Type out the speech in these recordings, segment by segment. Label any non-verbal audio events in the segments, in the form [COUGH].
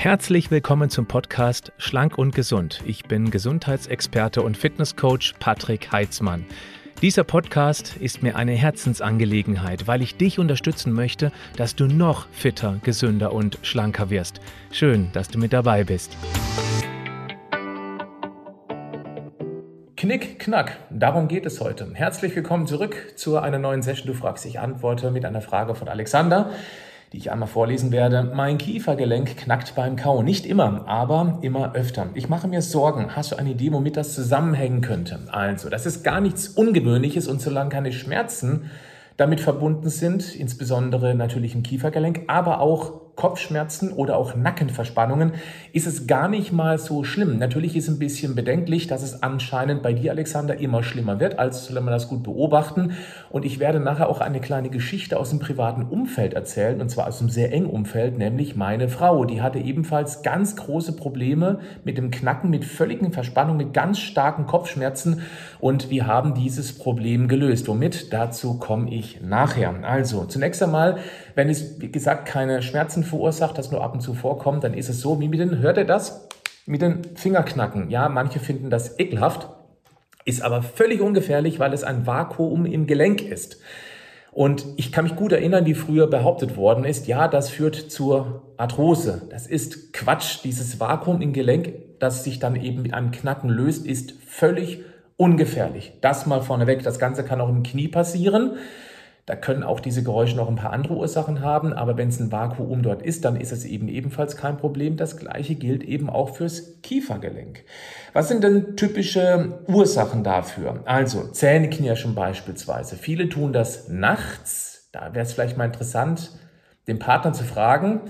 Herzlich willkommen zum Podcast Schlank und Gesund. Ich bin Gesundheitsexperte und Fitnesscoach Patrick Heitzmann. Dieser Podcast ist mir eine Herzensangelegenheit, weil ich dich unterstützen möchte, dass du noch fitter, gesünder und schlanker wirst. Schön, dass du mit dabei bist. Knick, knack, darum geht es heute. Herzlich willkommen zurück zu einer neuen Session. Du fragst, ich antworte mit einer Frage von Alexander die ich einmal vorlesen werde. Mein Kiefergelenk knackt beim Kauen. Nicht immer, aber immer öfter. Ich mache mir Sorgen. Hast du eine Idee, womit das zusammenhängen könnte? Also, das ist gar nichts Ungewöhnliches und solange keine Schmerzen damit verbunden sind, insbesondere natürlich im Kiefergelenk, aber auch Kopfschmerzen oder auch Nackenverspannungen, ist es gar nicht mal so schlimm. Natürlich ist ein bisschen bedenklich, dass es anscheinend bei dir, Alexander, immer schlimmer wird, als soll man das gut beobachten. Und ich werde nachher auch eine kleine Geschichte aus dem privaten Umfeld erzählen, und zwar aus einem sehr engen Umfeld, nämlich meine Frau. Die hatte ebenfalls ganz große Probleme mit dem Knacken, mit völligen Verspannungen, mit ganz starken Kopfschmerzen. Und wir haben dieses Problem gelöst. Womit? Dazu komme ich nachher. Also, zunächst einmal, wenn es, wie gesagt, keine Schmerzen verursacht, das nur ab und zu vorkommt, dann ist es so, wie mit den, hört ihr das? Mit den Fingerknacken. Ja, manche finden das ekelhaft, ist aber völlig ungefährlich, weil es ein Vakuum im Gelenk ist. Und ich kann mich gut erinnern, wie früher behauptet worden ist, ja, das führt zur Arthrose. Das ist Quatsch. Dieses Vakuum im Gelenk, das sich dann eben mit einem Knacken löst, ist völlig ungefährlich. Das mal vorneweg. Das Ganze kann auch im Knie passieren. Da können auch diese Geräusche noch ein paar andere Ursachen haben, aber wenn es ein Vakuum dort ist, dann ist es eben ebenfalls kein Problem. Das gleiche gilt eben auch fürs Kiefergelenk. Was sind denn typische Ursachen dafür? Also Zähneknirschen beispielsweise. Viele tun das nachts. Da wäre es vielleicht mal interessant, den Partner zu fragen,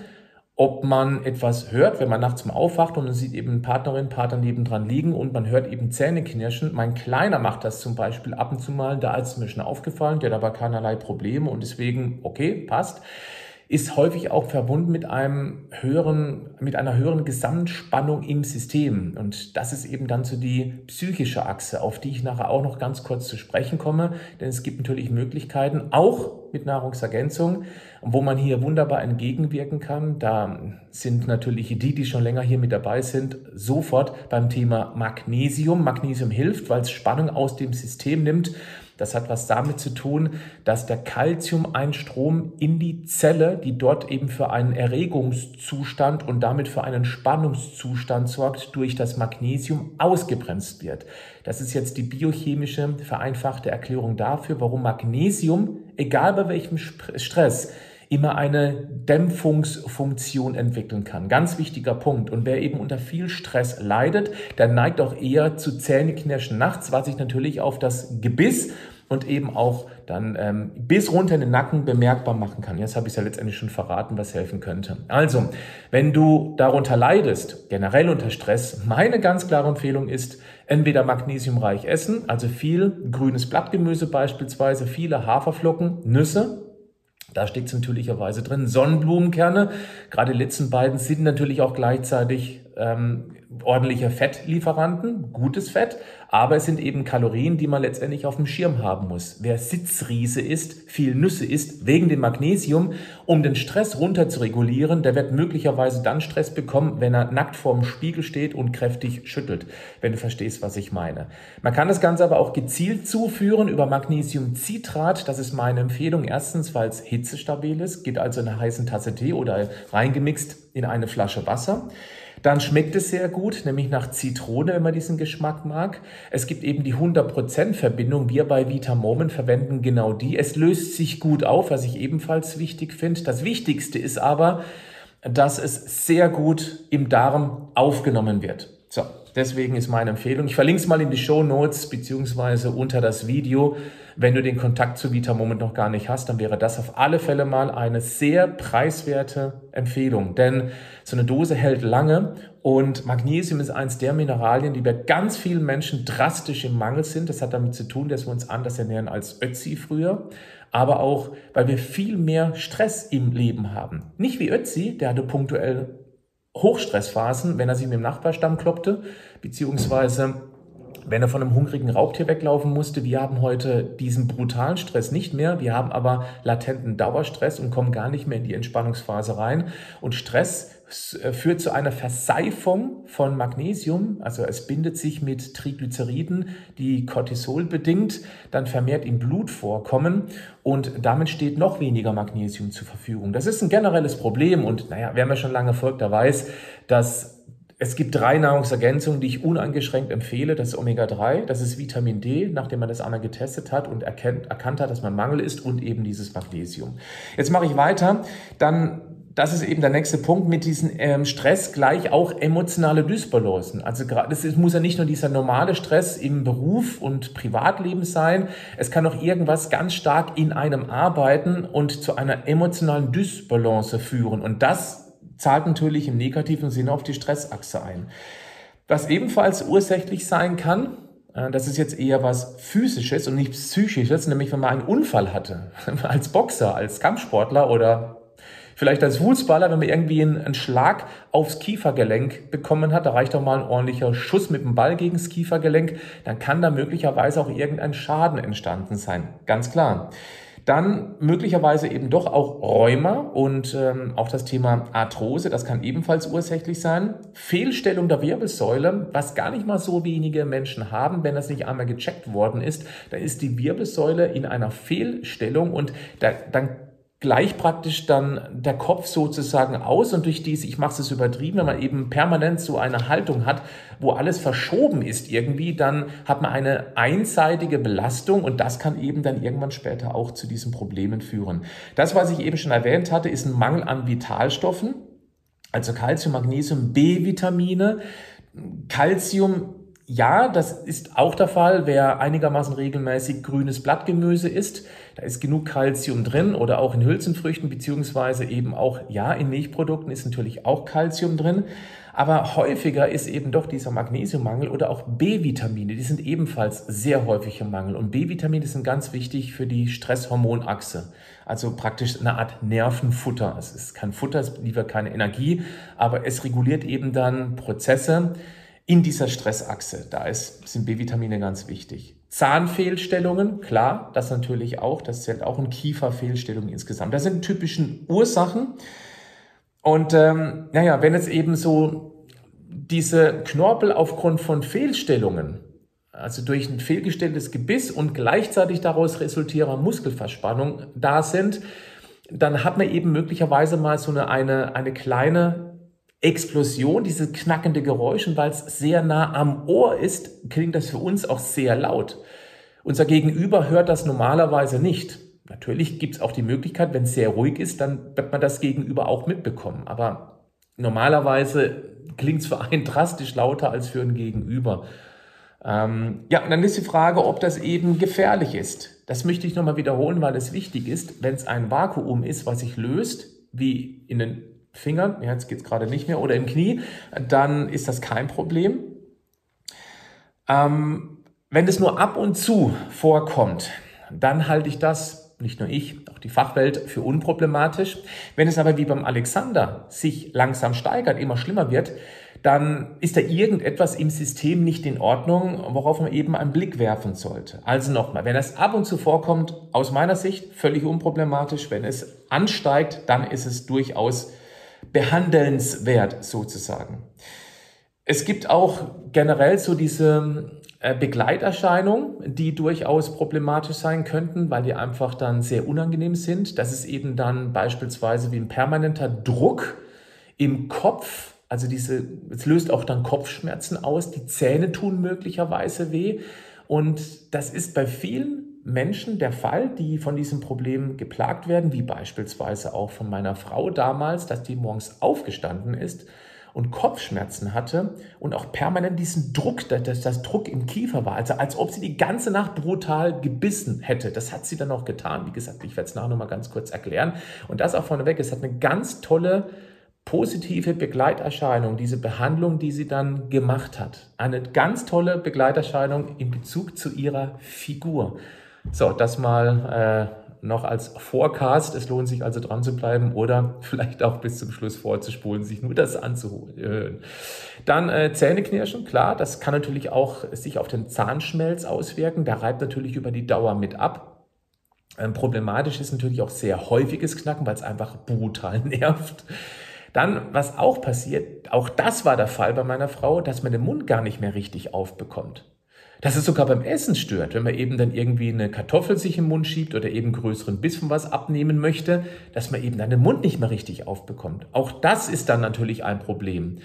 ob man etwas hört, wenn man nachts mal aufwacht und man sieht eben Partnerin, Partner nebendran liegen und man hört eben Zähne knirschen. Mein Kleiner macht das zum Beispiel ab und zu mal, da ist es mir schon aufgefallen, der hat aber keinerlei Probleme und deswegen, okay, passt ist häufig auch verbunden mit einem höheren, mit einer höheren Gesamtspannung im System. Und das ist eben dann so die psychische Achse, auf die ich nachher auch noch ganz kurz zu sprechen komme. Denn es gibt natürlich Möglichkeiten, auch mit Nahrungsergänzung, wo man hier wunderbar entgegenwirken kann. Da sind natürlich die, die schon länger hier mit dabei sind, sofort beim Thema Magnesium. Magnesium hilft, weil es Spannung aus dem System nimmt das hat was damit zu tun, dass der Calcium-Einstrom in die Zelle, die dort eben für einen Erregungszustand und damit für einen Spannungszustand sorgt, durch das Magnesium ausgebremst wird. Das ist jetzt die biochemische vereinfachte Erklärung dafür, warum Magnesium, egal bei welchem Stress, immer eine Dämpfungsfunktion entwickeln kann. Ganz wichtiger Punkt. Und wer eben unter viel Stress leidet, der neigt auch eher zu Zähneknirschen nachts, was sich natürlich auf das Gebiss und eben auch dann ähm, bis runter in den Nacken bemerkbar machen kann. Jetzt habe ich es ja letztendlich schon verraten, was helfen könnte. Also, wenn du darunter leidest, generell unter Stress, meine ganz klare Empfehlung ist, entweder magnesiumreich essen, also viel grünes Blattgemüse beispielsweise, viele Haferflocken, Nüsse, da steht es natürlicherweise drin. Sonnenblumenkerne, gerade die letzten beiden sind natürlich auch gleichzeitig ähm, ordentliche Fettlieferanten, gutes Fett, aber es sind eben Kalorien, die man letztendlich auf dem Schirm haben muss. Wer Sitzriese isst, viel Nüsse isst, wegen dem Magnesium, um den Stress runter zu regulieren, der wird möglicherweise dann Stress bekommen, wenn er nackt vorm Spiegel steht und kräftig schüttelt, wenn du verstehst, was ich meine. Man kann das Ganze aber auch gezielt zuführen über Magnesiumcitrat. Das ist meine Empfehlung. Erstens, weil es hitzestabil ist, geht also in einer heißen Tasse Tee oder reingemixt in eine Flasche Wasser. Dann schmeckt es sehr gut, nämlich nach Zitrone, wenn man diesen Geschmack mag. Es gibt eben die 100% Verbindung. Wir bei Vitamomen verwenden genau die. Es löst sich gut auf, was ich ebenfalls wichtig finde. Das Wichtigste ist aber, dass es sehr gut im Darm aufgenommen wird. So, deswegen ist meine Empfehlung. Ich verlinke es mal in die Show Notes beziehungsweise unter das Video. Wenn du den Kontakt zu Vita Moment noch gar nicht hast, dann wäre das auf alle Fälle mal eine sehr preiswerte Empfehlung. Denn so eine Dose hält lange und Magnesium ist eins der Mineralien, die bei ganz vielen Menschen drastisch im Mangel sind. Das hat damit zu tun, dass wir uns anders ernähren als Ötzi früher aber auch, weil wir viel mehr Stress im Leben haben. Nicht wie Ötzi, der hatte punktuell Hochstressphasen, wenn er sich mit dem Nachbarstamm kloppte, beziehungsweise wenn er von einem hungrigen Raubtier weglaufen musste. Wir haben heute diesen brutalen Stress nicht mehr. Wir haben aber latenten Dauerstress und kommen gar nicht mehr in die Entspannungsphase rein. Und Stress führt zu einer Verseifung von Magnesium, also es bindet sich mit Triglyceriden, die Cortisol bedingt, dann vermehrt im Blut vorkommen und damit steht noch weniger Magnesium zur Verfügung. Das ist ein generelles Problem und naja, wer mir schon lange folgt, der weiß, dass es gibt drei Nahrungsergänzungen, die ich uneingeschränkt empfehle. Das ist Omega-3, das ist Vitamin D, nachdem man das einmal getestet hat und erkennt, erkannt hat, dass man Mangel ist und eben dieses Magnesium. Jetzt mache ich weiter. Dann das ist eben der nächste Punkt mit diesem ähm, Stress gleich auch emotionale Dysbalancen. Also gerade es muss ja nicht nur dieser normale Stress im Beruf und Privatleben sein, es kann auch irgendwas ganz stark in einem arbeiten und zu einer emotionalen Dysbalance führen und das zahlt natürlich im negativen Sinne auf die Stressachse ein. Was ebenfalls ursächlich sein kann, äh, das ist jetzt eher was Physisches und nicht Psychisches, nämlich wenn man einen Unfall hatte, [LAUGHS] als Boxer, als Kampfsportler oder vielleicht als Fußballer, wenn man irgendwie einen, Schlag aufs Kiefergelenk bekommen hat, da reicht doch mal ein ordentlicher Schuss mit dem Ball gegen das Kiefergelenk, dann kann da möglicherweise auch irgendein Schaden entstanden sein. Ganz klar. Dann möglicherweise eben doch auch Rheuma und ähm, auch das Thema Arthrose, das kann ebenfalls ursächlich sein. Fehlstellung der Wirbelsäule, was gar nicht mal so wenige Menschen haben, wenn das nicht einmal gecheckt worden ist, dann ist die Wirbelsäule in einer Fehlstellung und da, dann gleich praktisch dann der Kopf sozusagen aus und durch diese, ich mache es übertrieben, wenn man eben permanent so eine Haltung hat, wo alles verschoben ist irgendwie, dann hat man eine einseitige Belastung und das kann eben dann irgendwann später auch zu diesen Problemen führen. Das, was ich eben schon erwähnt hatte, ist ein Mangel an Vitalstoffen, also Calcium, Magnesium, B-Vitamine. Calcium ja, das ist auch der Fall, wer einigermaßen regelmäßig grünes Blattgemüse isst. Da ist genug Kalzium drin oder auch in Hülsenfrüchten beziehungsweise eben auch, ja, in Milchprodukten ist natürlich auch Kalzium drin. Aber häufiger ist eben doch dieser Magnesiummangel oder auch B-Vitamine. Die sind ebenfalls sehr häufig im Mangel. Und B-Vitamine sind ganz wichtig für die Stresshormonachse. Also praktisch eine Art Nervenfutter. Es ist kein Futter, es liefert keine Energie, aber es reguliert eben dann Prozesse, in dieser Stressachse. Da ist, sind B-Vitamine ganz wichtig. Zahnfehlstellungen, klar, das natürlich auch, das zählt auch in Kieferfehlstellungen insgesamt. Das sind typischen Ursachen. Und ähm, naja, wenn es eben so diese Knorpel aufgrund von Fehlstellungen, also durch ein fehlgestelltes Gebiss und gleichzeitig daraus resultierende Muskelverspannung da sind, dann hat man eben möglicherweise mal so eine, eine, eine kleine Explosion, diese knackende Geräusche, weil es sehr nah am Ohr ist, klingt das für uns auch sehr laut. Unser Gegenüber hört das normalerweise nicht. Natürlich gibt es auch die Möglichkeit, wenn es sehr ruhig ist, dann wird man das Gegenüber auch mitbekommen. Aber normalerweise klingt es für einen drastisch lauter als für ein Gegenüber. Ähm, ja, und dann ist die Frage, ob das eben gefährlich ist. Das möchte ich nochmal wiederholen, weil es wichtig ist, wenn es ein Vakuum ist, was sich löst, wie in den Fingern, ja, jetzt geht es gerade nicht mehr, oder im Knie, dann ist das kein Problem. Ähm, wenn es nur ab und zu vorkommt, dann halte ich das, nicht nur ich, auch die Fachwelt, für unproblematisch. Wenn es aber wie beim Alexander sich langsam steigert, immer schlimmer wird, dann ist da irgendetwas im System nicht in Ordnung, worauf man eben einen Blick werfen sollte. Also nochmal, wenn es ab und zu vorkommt, aus meiner Sicht völlig unproblematisch. Wenn es ansteigt, dann ist es durchaus behandelnswert sozusagen. Es gibt auch generell so diese äh, Begleiterscheinungen, die durchaus problematisch sein könnten, weil die einfach dann sehr unangenehm sind. Das ist eben dann beispielsweise wie ein permanenter Druck im Kopf. Also diese, es löst auch dann Kopfschmerzen aus. Die Zähne tun möglicherweise weh. Und das ist bei vielen Menschen der Fall, die von diesem Problem geplagt werden, wie beispielsweise auch von meiner Frau damals, dass die morgens aufgestanden ist und Kopfschmerzen hatte und auch permanent diesen Druck, dass das Druck im Kiefer war, also als ob sie die ganze Nacht brutal gebissen hätte. Das hat sie dann auch getan. Wie gesagt, ich werde es nachher nochmal ganz kurz erklären. Und das auch vorneweg, es hat eine ganz tolle positive Begleiterscheinung, diese Behandlung, die sie dann gemacht hat. Eine ganz tolle Begleiterscheinung in Bezug zu ihrer Figur. So, das mal noch als Forecast. Es lohnt sich also dran zu bleiben oder [LAUGHS] vielleicht auch bis zum Schluss vorzuspulen, sich nur das anzuhören. Dann äh, Zähneknirschen, klar, das kann natürlich auch sich auf den Zahnschmelz auswirken. Der reibt natürlich über die Dauer mit ab. Ähm, problematisch ist natürlich auch sehr häufiges Knacken, weil es einfach brutal [LAUGHS] nervt. Dann, was auch passiert, auch das war der Fall bei meiner Frau, dass man den Mund gar nicht mehr richtig aufbekommt. Dass es sogar beim Essen stört, wenn man eben dann irgendwie eine Kartoffel sich im Mund schiebt oder eben größeren Biss von was abnehmen möchte, dass man eben dann den Mund nicht mehr richtig aufbekommt. Auch das ist dann natürlich ein Problem.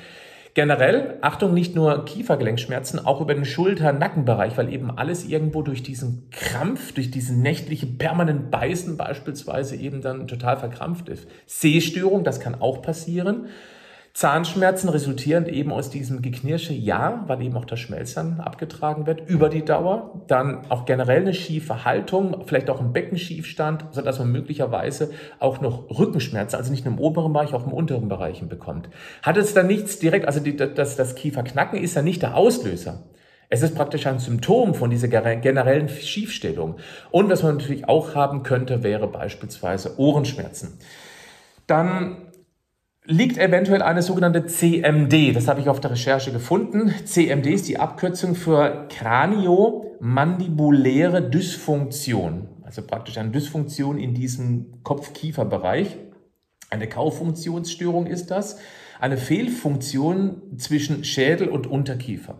Generell, Achtung, nicht nur Kiefergelenkschmerzen, auch über den Schulter-Nackenbereich, weil eben alles irgendwo durch diesen Krampf, durch diesen nächtlichen permanenten Beißen beispielsweise eben dann total verkrampft ist. Sehstörung, das kann auch passieren. Zahnschmerzen resultierend eben aus diesem Geknirsche, ja, weil eben auch das Schmelzern abgetragen wird über die Dauer. Dann auch generell eine schiefe Haltung, vielleicht auch ein Beckenschiefstand, sodass man möglicherweise auch noch Rückenschmerzen, also nicht nur im oberen Bereich, auch im unteren Bereichen bekommt. Hat es dann nichts direkt, also die, das, das Kieferknacken ist ja nicht der Auslöser. Es ist praktisch ein Symptom von dieser generellen Schiefstellung. Und was man natürlich auch haben könnte, wäre beispielsweise Ohrenschmerzen. Dann liegt eventuell eine sogenannte CMD. Das habe ich auf der Recherche gefunden. CMD ist die Abkürzung für Kraniomandibuläre Dysfunktion. Also praktisch eine Dysfunktion in diesem Kopf-Kiefer-Bereich. Eine Kauffunktionsstörung ist das. Eine Fehlfunktion zwischen Schädel und Unterkiefer.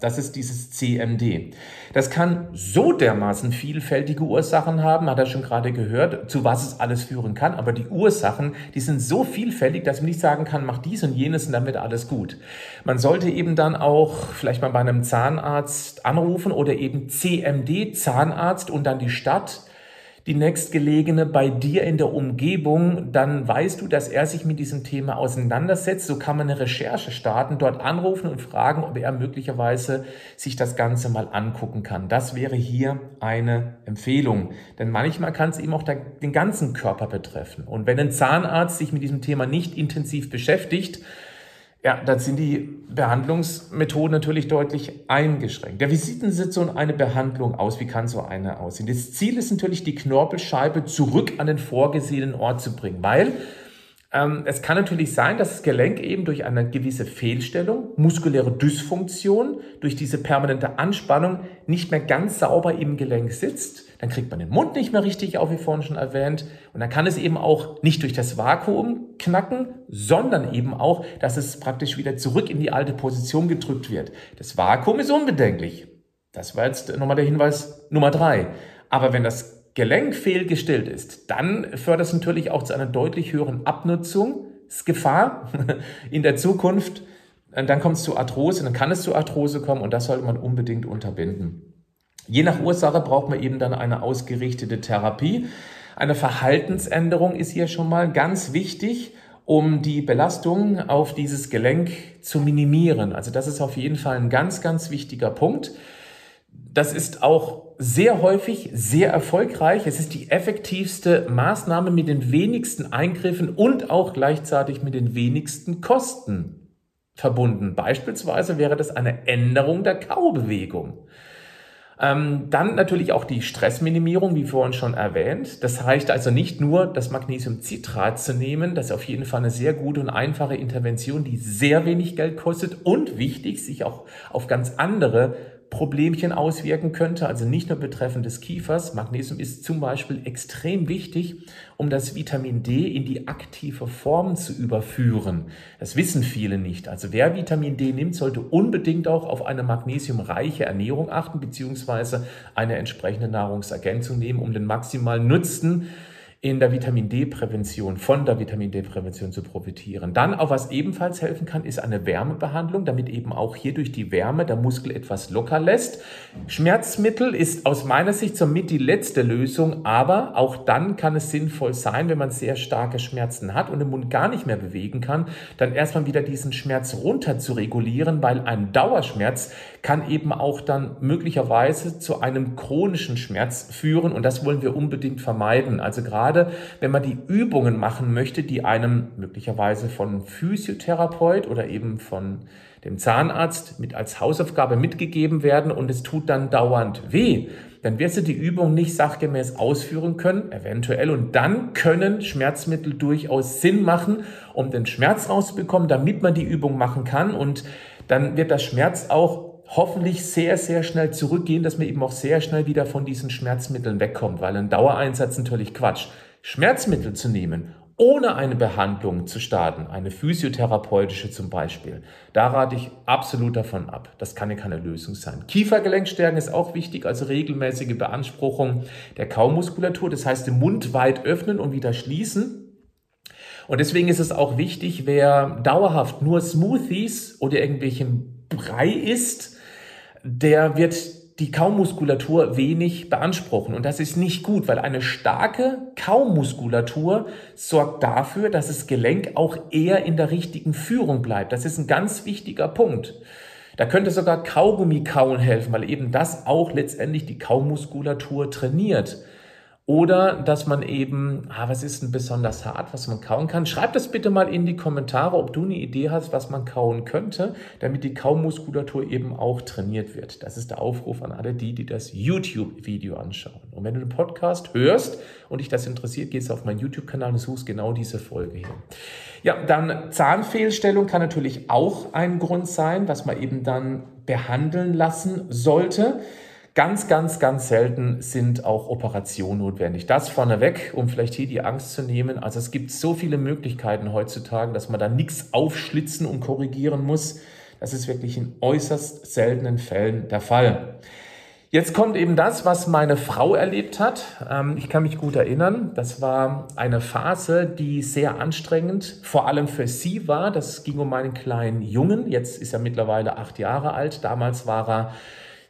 Das ist dieses CMD. Das kann so dermaßen vielfältige Ursachen haben, hat er schon gerade gehört, zu was es alles führen kann. Aber die Ursachen, die sind so vielfältig, dass man nicht sagen kann, mach dies und jenes und dann wird alles gut. Man sollte eben dann auch vielleicht mal bei einem Zahnarzt anrufen oder eben CMD, Zahnarzt und dann die Stadt die nächstgelegene bei dir in der Umgebung, dann weißt du, dass er sich mit diesem Thema auseinandersetzt. So kann man eine Recherche starten, dort anrufen und fragen, ob er möglicherweise sich das Ganze mal angucken kann. Das wäre hier eine Empfehlung. Denn manchmal kann es eben auch den ganzen Körper betreffen. Und wenn ein Zahnarzt sich mit diesem Thema nicht intensiv beschäftigt, ja, dann sind die Behandlungsmethoden natürlich deutlich eingeschränkt. Ja, wie sieht denn so eine Behandlung aus? Wie kann so eine aussehen? Das Ziel ist natürlich, die Knorpelscheibe zurück an den vorgesehenen Ort zu bringen, weil ähm, es kann natürlich sein, dass das Gelenk eben durch eine gewisse Fehlstellung, muskuläre Dysfunktion, durch diese permanente Anspannung nicht mehr ganz sauber im Gelenk sitzt. Dann kriegt man den Mund nicht mehr richtig auf, wie vorhin schon erwähnt. Und dann kann es eben auch nicht durch das Vakuum knacken, sondern eben auch, dass es praktisch wieder zurück in die alte Position gedrückt wird. Das Vakuum ist unbedenklich. Das war jetzt nochmal der Hinweis Nummer drei. Aber wenn das Gelenk fehlgestellt ist, dann fördert es natürlich auch zu einer deutlich höheren Abnutzungsgefahr [LAUGHS] in der Zukunft. Dann kommt es zu Arthrose, dann kann es zu Arthrose kommen und das sollte man unbedingt unterbinden. Je nach Ursache braucht man eben dann eine ausgerichtete Therapie. Eine Verhaltensänderung ist hier schon mal ganz wichtig, um die Belastung auf dieses Gelenk zu minimieren. Also das ist auf jeden Fall ein ganz, ganz wichtiger Punkt. Das ist auch sehr häufig sehr erfolgreich. Es ist die effektivste Maßnahme mit den wenigsten Eingriffen und auch gleichzeitig mit den wenigsten Kosten verbunden. Beispielsweise wäre das eine Änderung der Kaubewegung. Ähm, dann natürlich auch die Stressminimierung, wie vorhin schon erwähnt. Das heißt also nicht nur das Magnesiumcitrat zu nehmen, das ist auf jeden Fall eine sehr gute und einfache Intervention, die sehr wenig Geld kostet und wichtig, sich auch auf ganz andere Problemchen auswirken könnte, also nicht nur betreffend des Kiefers. Magnesium ist zum Beispiel extrem wichtig, um das Vitamin D in die aktive Form zu überführen. Das wissen viele nicht. Also wer Vitamin D nimmt, sollte unbedingt auch auf eine magnesiumreiche Ernährung achten, beziehungsweise eine entsprechende Nahrungsergänzung nehmen, um den maximalen Nutzen in der Vitamin D-Prävention, von der Vitamin D-Prävention zu profitieren. Dann auch was ebenfalls helfen kann, ist eine Wärmebehandlung, damit eben auch hier durch die Wärme der Muskel etwas locker lässt. Schmerzmittel ist aus meiner Sicht somit die letzte Lösung, aber auch dann kann es sinnvoll sein, wenn man sehr starke Schmerzen hat und den Mund gar nicht mehr bewegen kann, dann erstmal wieder diesen Schmerz runter zu regulieren, weil ein Dauerschmerz kann eben auch dann möglicherweise zu einem chronischen Schmerz führen und das wollen wir unbedingt vermeiden. Also gerade gerade wenn man die Übungen machen möchte, die einem möglicherweise von Physiotherapeut oder eben von dem Zahnarzt mit als Hausaufgabe mitgegeben werden und es tut dann dauernd weh, dann wirst du die Übung nicht sachgemäß ausführen können, eventuell. Und dann können Schmerzmittel durchaus Sinn machen, um den Schmerz rauszubekommen, damit man die Übung machen kann. Und dann wird der Schmerz auch hoffentlich sehr, sehr schnell zurückgehen, dass man eben auch sehr schnell wieder von diesen Schmerzmitteln wegkommt, weil ein Dauereinsatz natürlich Quatsch. Schmerzmittel zu nehmen ohne eine Behandlung zu starten, eine physiotherapeutische zum Beispiel, da rate ich absolut davon ab. Das kann ja keine Lösung sein. Kiefergelenkstärken ist auch wichtig, also regelmäßige Beanspruchung der Kaumuskulatur, das heißt den Mund weit öffnen und wieder schließen. Und deswegen ist es auch wichtig, wer dauerhaft nur Smoothies oder irgendwelchen Brei isst, der wird die Kaumuskulatur wenig beanspruchen. Und das ist nicht gut, weil eine starke Kaumuskulatur sorgt dafür, dass das Gelenk auch eher in der richtigen Führung bleibt. Das ist ein ganz wichtiger Punkt. Da könnte sogar Kaugummi kauen helfen, weil eben das auch letztendlich die Kaumuskulatur trainiert. Oder dass man eben, ah, was ist denn besonders hart, was man kauen kann? Schreib das bitte mal in die Kommentare, ob du eine Idee hast, was man kauen könnte, damit die Kaumuskulatur eben auch trainiert wird. Das ist der Aufruf an alle die, die das YouTube-Video anschauen. Und wenn du den Podcast hörst und dich das interessiert, gehst du auf meinen YouTube-Kanal und suchst genau diese Folge hier. Ja, dann Zahnfehlstellung kann natürlich auch ein Grund sein, was man eben dann behandeln lassen sollte. Ganz, ganz, ganz selten sind auch Operationen notwendig. Das vorneweg, um vielleicht hier die Angst zu nehmen. Also es gibt so viele Möglichkeiten heutzutage, dass man da nichts aufschlitzen und korrigieren muss. Das ist wirklich in äußerst seltenen Fällen der Fall. Jetzt kommt eben das, was meine Frau erlebt hat. Ähm, ich kann mich gut erinnern. Das war eine Phase, die sehr anstrengend, vor allem für sie war. Das ging um meinen kleinen Jungen. Jetzt ist er mittlerweile acht Jahre alt. Damals war er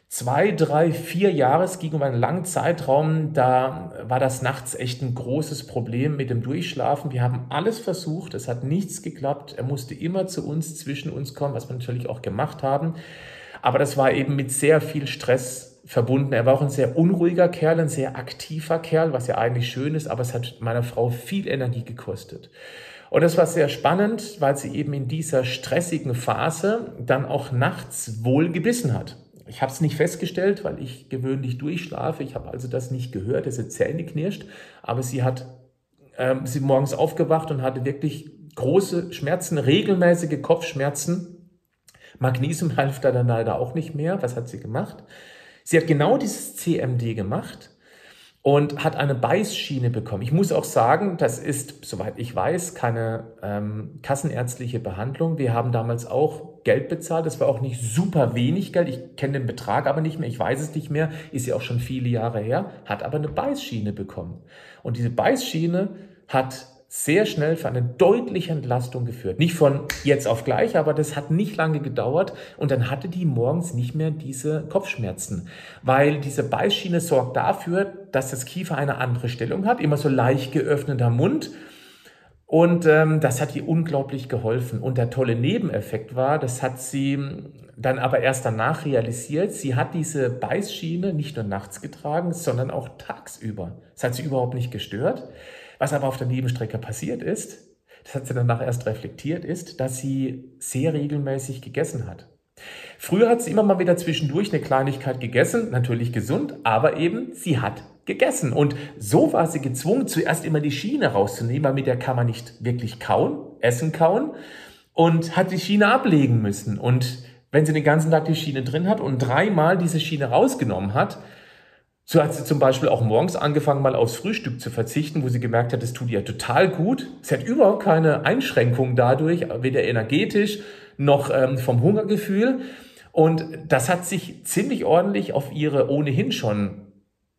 zwei, drei, vier Jahre, es ging um einen langen Zeitraum, da war das nachts echt ein großes Problem mit dem Durchschlafen. Wir haben alles versucht, es hat nichts geklappt. Er musste immer zu uns, zwischen uns kommen, was wir natürlich auch gemacht haben. Aber das war eben mit sehr viel Stress verbunden. Er war auch ein sehr unruhiger Kerl, ein sehr aktiver Kerl, was ja eigentlich schön ist, aber es hat meiner Frau viel Energie gekostet. Und das war sehr spannend, weil sie eben in dieser stressigen Phase dann auch nachts wohl gebissen hat. Ich habe es nicht festgestellt, weil ich gewöhnlich durchschlafe. Ich habe also das nicht gehört, dass sie Zähne knirscht. Aber sie hat ähm, sie morgens aufgewacht und hatte wirklich große Schmerzen, regelmäßige Kopfschmerzen. Magnesium half da dann leider auch nicht mehr. Was hat sie gemacht? Sie hat genau dieses CMD gemacht und hat eine Beißschiene bekommen. Ich muss auch sagen, das ist, soweit ich weiß, keine ähm, kassenärztliche Behandlung. Wir haben damals auch Geld bezahlt. Das war auch nicht super wenig Geld. Ich kenne den Betrag aber nicht mehr. Ich weiß es nicht mehr. Ist ja auch schon viele Jahre her. Hat aber eine Beißschiene bekommen. Und diese Beißschiene hat sehr schnell für eine deutliche Entlastung geführt. Nicht von jetzt auf gleich, aber das hat nicht lange gedauert und dann hatte die morgens nicht mehr diese Kopfschmerzen, weil diese Beißschiene sorgt dafür, dass das Kiefer eine andere Stellung hat, immer so leicht geöffneter Mund und ähm, das hat ihr unglaublich geholfen. Und der tolle Nebeneffekt war, das hat sie dann aber erst danach realisiert, sie hat diese Beißschiene nicht nur nachts getragen, sondern auch tagsüber. Das hat sie überhaupt nicht gestört. Was aber auf der Nebenstrecke passiert ist, das hat sie danach erst reflektiert, ist, dass sie sehr regelmäßig gegessen hat. Früher hat sie immer mal wieder zwischendurch eine Kleinigkeit gegessen, natürlich gesund, aber eben sie hat gegessen. Und so war sie gezwungen, zuerst immer die Schiene rauszunehmen, weil mit der kann man nicht wirklich kauen, essen kauen und hat die Schiene ablegen müssen. Und wenn sie den ganzen Tag die Schiene drin hat und dreimal diese Schiene rausgenommen hat, so hat sie zum Beispiel auch morgens angefangen, mal aufs Frühstück zu verzichten, wo sie gemerkt hat, das tut ihr total gut. Sie hat überhaupt keine Einschränkungen dadurch, weder energetisch noch ähm, vom Hungergefühl. Und das hat sich ziemlich ordentlich auf ihre ohnehin schon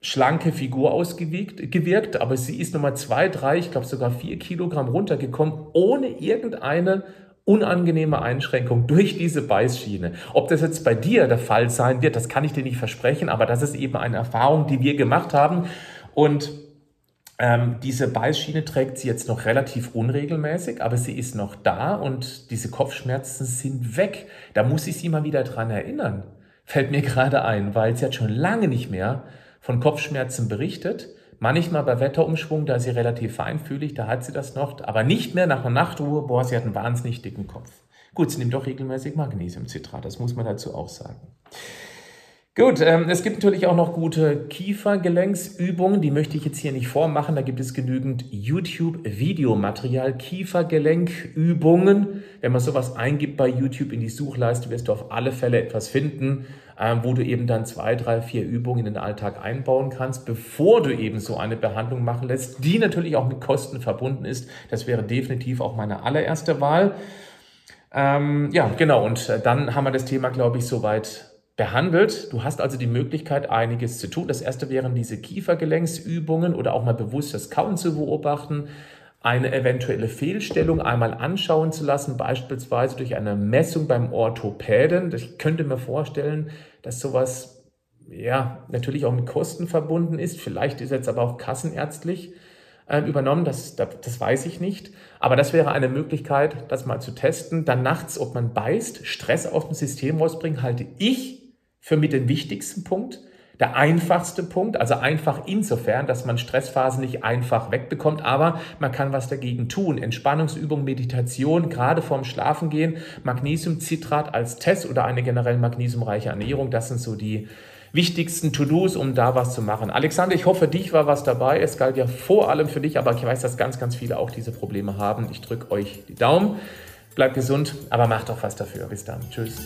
schlanke Figur ausgewirkt, aber sie ist nochmal zwei, drei, ich glaube sogar vier Kilogramm runtergekommen, ohne irgendeine unangenehme Einschränkung durch diese Beißschiene. Ob das jetzt bei dir der Fall sein wird, das kann ich dir nicht versprechen, aber das ist eben eine Erfahrung, die wir gemacht haben. Und ähm, diese Beißschiene trägt sie jetzt noch relativ unregelmäßig, aber sie ist noch da und diese Kopfschmerzen sind weg. Da muss ich sie mal wieder dran erinnern. Fällt mir gerade ein, weil sie hat schon lange nicht mehr von Kopfschmerzen berichtet. Manchmal bei Wetterumschwung, da ist sie relativ feinfühlig, da hat sie das noch, aber nicht mehr nach einer Nachtruhe, boah, sie hat einen wahnsinnig dicken Kopf. Gut, sie nimmt doch regelmäßig Magnesiumcitrat, das muss man dazu auch sagen. Gut, ähm, es gibt natürlich auch noch gute Kiefergelenksübungen, die möchte ich jetzt hier nicht vormachen. Da gibt es genügend YouTube-Videomaterial, Kiefergelenkübungen. Wenn man sowas eingibt bei YouTube in die Suchleiste, wirst du auf alle Fälle etwas finden, ähm, wo du eben dann zwei, drei, vier Übungen in den Alltag einbauen kannst, bevor du eben so eine Behandlung machen lässt, die natürlich auch mit Kosten verbunden ist. Das wäre definitiv auch meine allererste Wahl. Ähm, ja, genau. Und äh, dann haben wir das Thema, glaube ich, soweit behandelt. Du hast also die Möglichkeit, einiges zu tun. Das erste wären diese Kiefergelenksübungen oder auch mal bewusst das Kauen zu beobachten, eine eventuelle Fehlstellung einmal anschauen zu lassen, beispielsweise durch eine Messung beim Orthopäden. Ich könnte mir vorstellen, dass sowas ja natürlich auch mit Kosten verbunden ist. Vielleicht ist jetzt aber auch kassenärztlich äh, übernommen, das, das, das weiß ich nicht. Aber das wäre eine Möglichkeit, das mal zu testen. Dann nachts, ob man beißt, Stress auf dem System rausbringen, halte ich für mit den wichtigsten Punkt. Der einfachste Punkt, also einfach insofern, dass man Stressphasen nicht einfach wegbekommt, aber man kann was dagegen tun. Entspannungsübung, Meditation, gerade vorm Schlafengehen, Magnesiumcitrat als Test oder eine generell magnesiumreiche Ernährung, das sind so die wichtigsten To-Dos, um da was zu machen. Alexander, ich hoffe, dich war was dabei. Es galt ja vor allem für dich, aber ich weiß, dass ganz, ganz viele auch diese Probleme haben. Ich drücke euch die Daumen. Bleibt gesund, aber macht auch was dafür. Bis dann. Tschüss.